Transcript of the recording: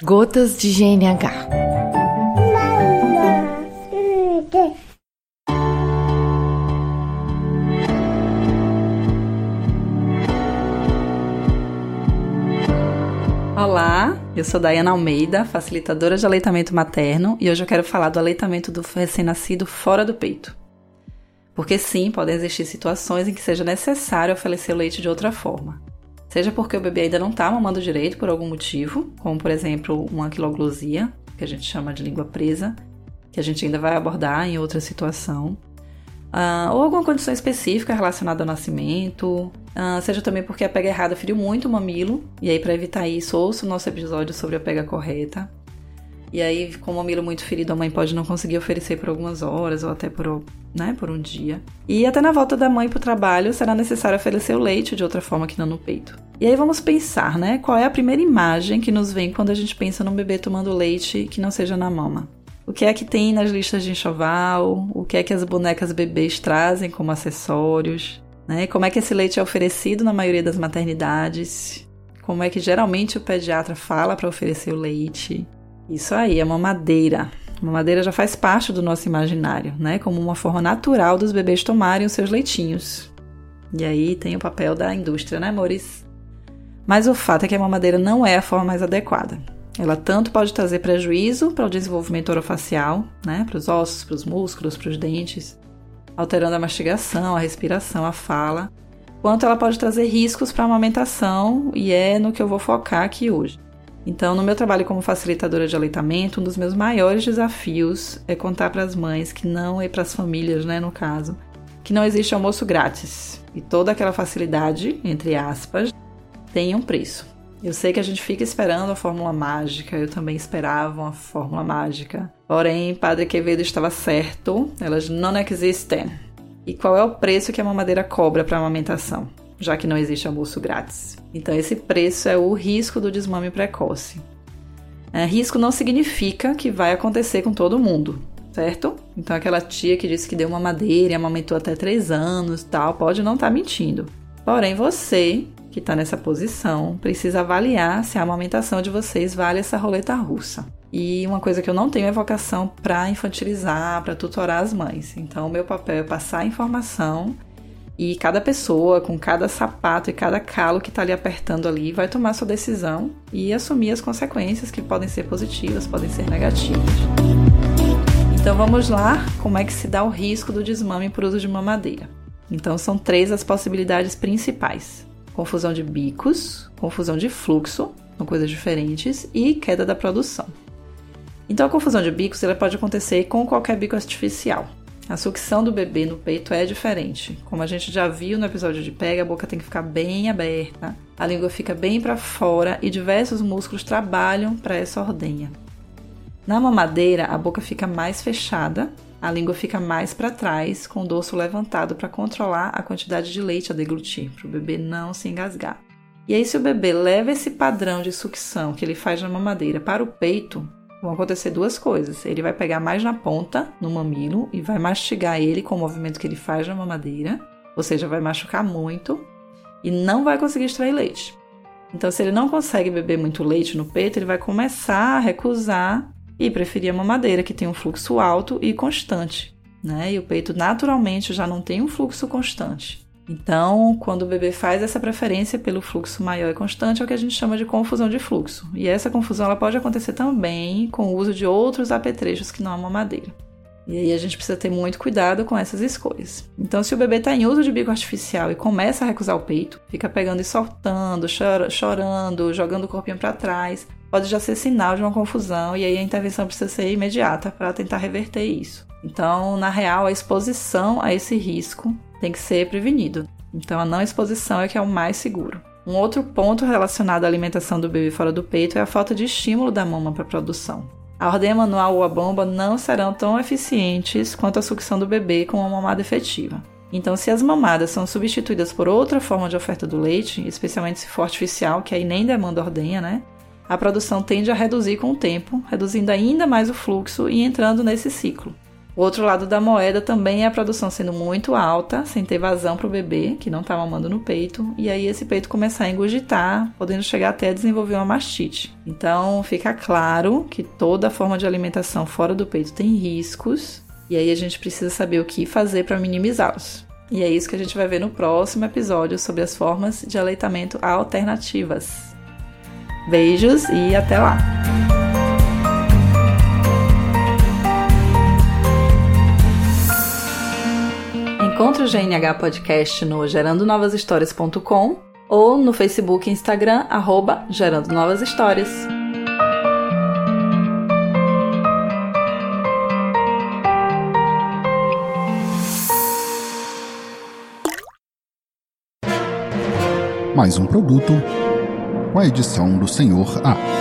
Gotas de GNH. Olá, eu sou Dayana Almeida, facilitadora de aleitamento materno, e hoje eu quero falar do aleitamento do recém-nascido fora do peito. Porque sim, podem existir situações em que seja necessário oferecer o leite de outra forma. Seja porque o bebê ainda não está mamando direito por algum motivo, como por exemplo uma anquiloglosia, que a gente chama de língua presa, que a gente ainda vai abordar em outra situação. Uh, ou alguma condição específica relacionada ao nascimento, uh, seja também porque a pega errada feriu muito o mamilo, e aí para evitar isso, ouça o nosso episódio sobre a pega correta. E aí, com o mamilo muito ferido, a mãe pode não conseguir oferecer por algumas horas ou até por, né, por um dia. E até na volta da mãe para o trabalho, será necessário oferecer o leite de outra forma que não no peito. E aí vamos pensar, né? Qual é a primeira imagem que nos vem quando a gente pensa num bebê tomando leite que não seja na mama? O que é que tem nas listas de enxoval? O que é que as bonecas bebês trazem como acessórios? Né? Como é que esse leite é oferecido na maioria das maternidades? Como é que geralmente o pediatra fala para oferecer o leite? Isso aí, é mamadeira. A mamadeira já faz parte do nosso imaginário, né? Como uma forma natural dos bebês tomarem os seus leitinhos. E aí tem o papel da indústria, né, amores? Mas o fato é que a mamadeira não é a forma mais adequada. Ela tanto pode trazer prejuízo para o desenvolvimento orofacial, né, para os ossos, para os músculos, para os dentes, alterando a mastigação, a respiração, a fala, quanto ela pode trazer riscos para a amamentação, e é no que eu vou focar aqui hoje. Então, no meu trabalho como facilitadora de aleitamento, um dos meus maiores desafios é contar para as mães que não, e para as famílias, né, no caso, que não existe almoço grátis. E toda aquela facilidade, entre aspas, tem um preço. Eu sei que a gente fica esperando a fórmula mágica, eu também esperava uma fórmula mágica. Porém, Padre Quevedo estava certo, elas não existem. E qual é o preço que a mamadeira cobra para a amamentação? Já que não existe almoço grátis. Então, esse preço é o risco do desmame precoce. É, risco não significa que vai acontecer com todo mundo, certo? Então, aquela tia que disse que deu uma madeira e amamentou até 3 anos tal, pode não estar tá mentindo. Porém, você que está nessa posição precisa avaliar se a amamentação de vocês vale essa roleta russa. E uma coisa que eu não tenho é vocação para infantilizar, para tutorar as mães. Então, o meu papel é passar a informação e cada pessoa, com cada sapato e cada calo que está ali apertando ali, vai tomar sua decisão e assumir as consequências que podem ser positivas, podem ser negativas. Então vamos lá, como é que se dá o risco do desmame por uso de mamadeira? Então são três as possibilidades principais: confusão de bicos, confusão de fluxo, são coisas diferentes, e queda da produção. Então a confusão de bicos ela pode acontecer com qualquer bico artificial. A sucção do bebê no peito é diferente. Como a gente já viu no episódio de pega, a boca tem que ficar bem aberta, a língua fica bem para fora e diversos músculos trabalham para essa ordenha. Na mamadeira, a boca fica mais fechada, a língua fica mais para trás, com o dorso levantado para controlar a quantidade de leite a deglutir, para o bebê não se engasgar. E aí, se o bebê leva esse padrão de sucção que ele faz na mamadeira para o peito, vão acontecer duas coisas. Ele vai pegar mais na ponta, no mamilo, e vai mastigar ele com o movimento que ele faz na mamadeira, ou seja, vai machucar muito e não vai conseguir extrair leite. Então, se ele não consegue beber muito leite no peito, ele vai começar a recusar e preferir a mamadeira, que tem um fluxo alto e constante. Né? E o peito naturalmente já não tem um fluxo constante. Então, quando o bebê faz essa preferência pelo fluxo maior e constante, é o que a gente chama de confusão de fluxo. E essa confusão ela pode acontecer também com o uso de outros apetrechos que não a mamadeira. E aí a gente precisa ter muito cuidado com essas escolhas. Então, se o bebê está em uso de bico artificial e começa a recusar o peito, fica pegando e soltando, chorando, jogando o corpinho para trás, pode já ser sinal de uma confusão e aí a intervenção precisa ser imediata para tentar reverter isso. Então, na real, a exposição a esse risco tem que ser prevenido. Então, a não exposição é que é o mais seguro. Um outro ponto relacionado à alimentação do bebê fora do peito é a falta de estímulo da mama para a produção. A ordem manual ou a bomba não serão tão eficientes quanto a sucção do bebê com uma mamada efetiva. Então, se as mamadas são substituídas por outra forma de oferta do leite, especialmente se for artificial, que aí nem demanda ordenha, né? A produção tende a reduzir com o tempo, reduzindo ainda mais o fluxo e entrando nesse ciclo. O outro lado da moeda também é a produção sendo muito alta, sem ter vazão para o bebê, que não está mamando no peito, e aí esse peito começar a engurgitar, podendo chegar até desenvolver uma mastite. Então fica claro que toda forma de alimentação fora do peito tem riscos, e aí a gente precisa saber o que fazer para minimizá-los. E é isso que a gente vai ver no próximo episódio sobre as formas de aleitamento alternativas. Beijos e até lá! Encontre o GNH Podcast no gerandonovashistórias.com ou no Facebook e Instagram, arroba Gerando Novas Histórias. Mais um produto com a edição do Senhor A.